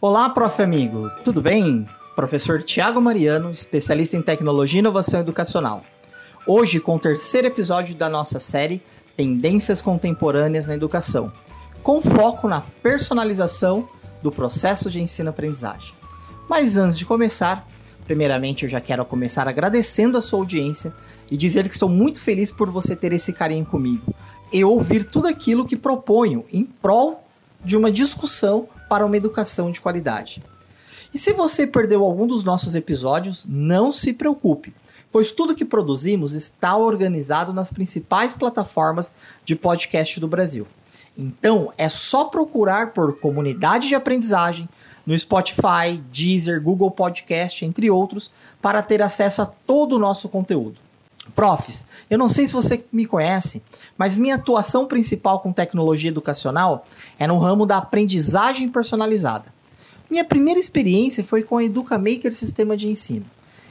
Olá, prof. amigo, tudo bem? Professor Tiago Mariano, especialista em tecnologia e inovação educacional. Hoje, com o terceiro episódio da nossa série Tendências Contemporâneas na Educação, com foco na personalização do processo de ensino-aprendizagem. Mas antes de começar, primeiramente eu já quero começar agradecendo a sua audiência e dizer que estou muito feliz por você ter esse carinho comigo e ouvir tudo aquilo que proponho em prol de uma discussão para uma educação de qualidade. E se você perdeu algum dos nossos episódios, não se preocupe, pois tudo que produzimos está organizado nas principais plataformas de podcast do Brasil. Então é só procurar por comunidade de aprendizagem no Spotify, Deezer, Google Podcast, entre outros, para ter acesso a todo o nosso conteúdo. Profs, eu não sei se você me conhece, mas minha atuação principal com tecnologia educacional é no ramo da aprendizagem personalizada. Minha primeira experiência foi com a EducaMaker Sistema de Ensino.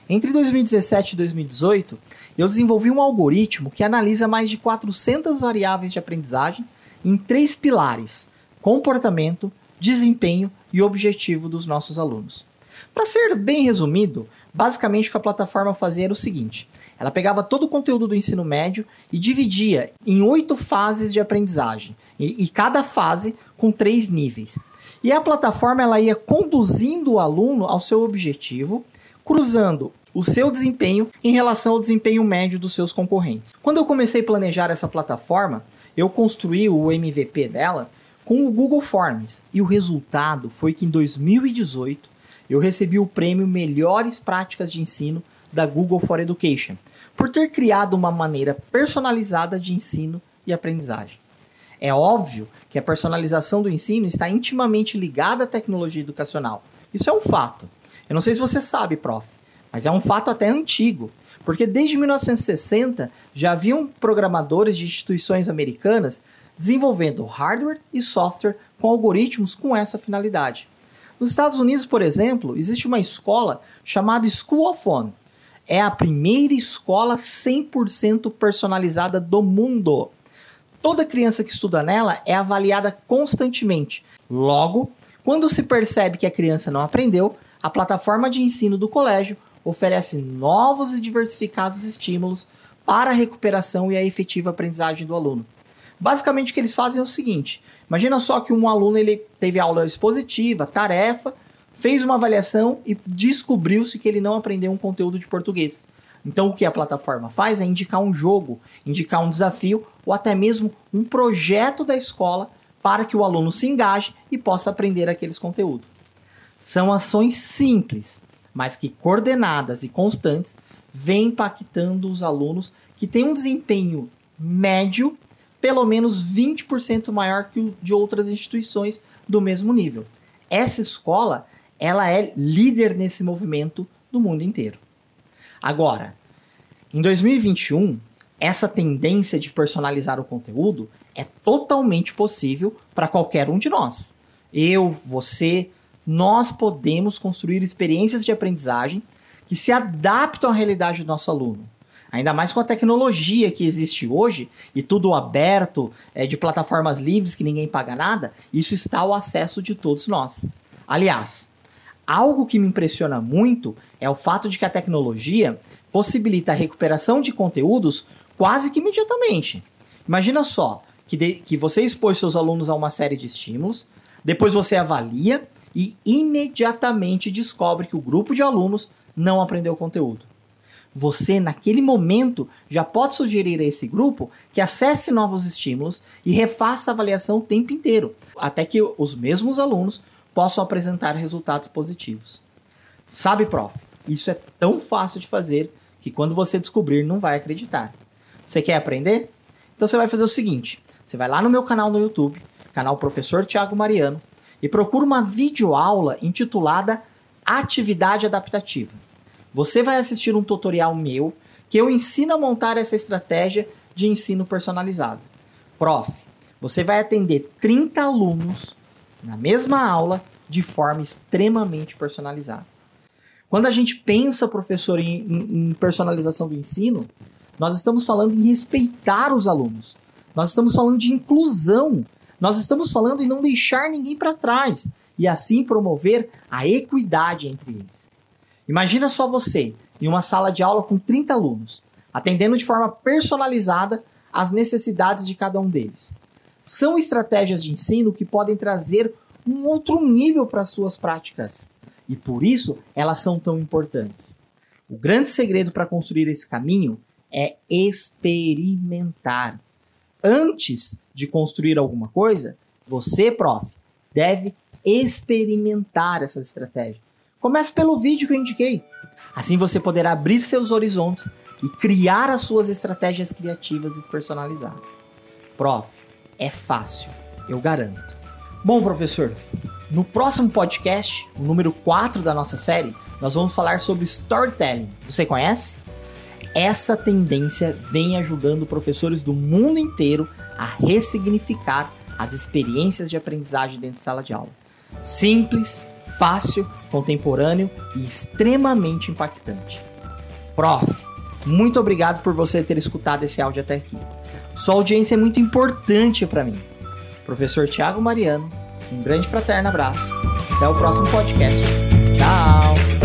Entre 2017 e 2018, eu desenvolvi um algoritmo que analisa mais de 400 variáveis de aprendizagem em três pilares: comportamento, desempenho e objetivo dos nossos alunos. Para ser bem resumido, basicamente o que a plataforma fazia era o seguinte: ela pegava todo o conteúdo do ensino médio e dividia em oito fases de aprendizagem, e, e cada fase com três níveis. E a plataforma ela ia conduzindo o aluno ao seu objetivo, cruzando o seu desempenho em relação ao desempenho médio dos seus concorrentes. Quando eu comecei a planejar essa plataforma, eu construí o MVP dela com o Google Forms e o resultado foi que em 2018 eu recebi o prêmio Melhores Práticas de Ensino da Google for Education, por ter criado uma maneira personalizada de ensino e aprendizagem. É óbvio que a personalização do ensino está intimamente ligada à tecnologia educacional. Isso é um fato. Eu não sei se você sabe, prof, mas é um fato até antigo, porque desde 1960 já haviam programadores de instituições americanas desenvolvendo hardware e software com algoritmos com essa finalidade. Nos Estados Unidos, por exemplo, existe uma escola chamada School of One. É a primeira escola 100% personalizada do mundo. Toda criança que estuda nela é avaliada constantemente. Logo, quando se percebe que a criança não aprendeu, a plataforma de ensino do colégio oferece novos e diversificados estímulos para a recuperação e a efetiva aprendizagem do aluno. Basicamente o que eles fazem é o seguinte: imagina só que um aluno ele teve aula expositiva, tarefa, fez uma avaliação e descobriu-se que ele não aprendeu um conteúdo de português. Então o que a plataforma faz é indicar um jogo, indicar um desafio ou até mesmo um projeto da escola para que o aluno se engaje e possa aprender aqueles conteúdos. São ações simples, mas que coordenadas e constantes vêm impactando os alunos que têm um desempenho médio pelo menos 20% maior que o de outras instituições do mesmo nível. Essa escola, ela é líder nesse movimento no mundo inteiro. Agora, em 2021, essa tendência de personalizar o conteúdo é totalmente possível para qualquer um de nós. Eu, você, nós podemos construir experiências de aprendizagem que se adaptam à realidade do nosso aluno. Ainda mais com a tecnologia que existe hoje e tudo aberto, é, de plataformas livres que ninguém paga nada, isso está ao acesso de todos nós. Aliás, algo que me impressiona muito é o fato de que a tecnologia possibilita a recuperação de conteúdos quase que imediatamente. Imagina só que, de, que você expôs seus alunos a uma série de estímulos, depois você avalia e imediatamente descobre que o grupo de alunos não aprendeu o conteúdo você, naquele momento, já pode sugerir a esse grupo que acesse novos estímulos e refaça a avaliação o tempo inteiro, até que os mesmos alunos possam apresentar resultados positivos. Sabe, prof, isso é tão fácil de fazer que quando você descobrir não vai acreditar. Você quer aprender? Então você vai fazer o seguinte: você vai lá no meu canal no YouTube, canal Professor Tiago Mariano, e procura uma videoaula intitulada Atividade Adaptativa. Você vai assistir um tutorial meu que eu ensino a montar essa estratégia de ensino personalizado. Prof, você vai atender 30 alunos na mesma aula de forma extremamente personalizada. Quando a gente pensa, professor, em, em, personalização do ensino, nós estamos falando em respeitar os alunos. Nós estamos falando de inclusão. Nós estamos falando em não deixar ninguém para trás. e assim promover a equidade entre eles. Imagina só você em uma sala de aula com 30 alunos, atendendo de forma personalizada as necessidades de cada um deles. São estratégias de ensino que podem trazer um outro nível para suas práticas e por isso elas são tão importantes. O grande segredo para construir esse caminho é experimentar. Antes de construir alguma coisa, você, prof, deve experimentar essa estratégia. Comece pelo vídeo que eu indiquei. Assim você poderá abrir seus horizontes e criar as suas estratégias criativas e personalizadas. Prof, é fácil, eu garanto. Bom, professor, no próximo podcast, o número 4 da nossa série, nós vamos falar sobre storytelling. Você conhece? Essa tendência vem ajudando professores do mundo inteiro a ressignificar as experiências de aprendizagem dentro de sala de aula. Simples, fácil, contemporâneo e extremamente impactante. Prof, muito obrigado por você ter escutado esse áudio até aqui. Sua audiência é muito importante para mim. Professor Tiago Mariano, um grande fraterno abraço. Até o próximo podcast. Tchau!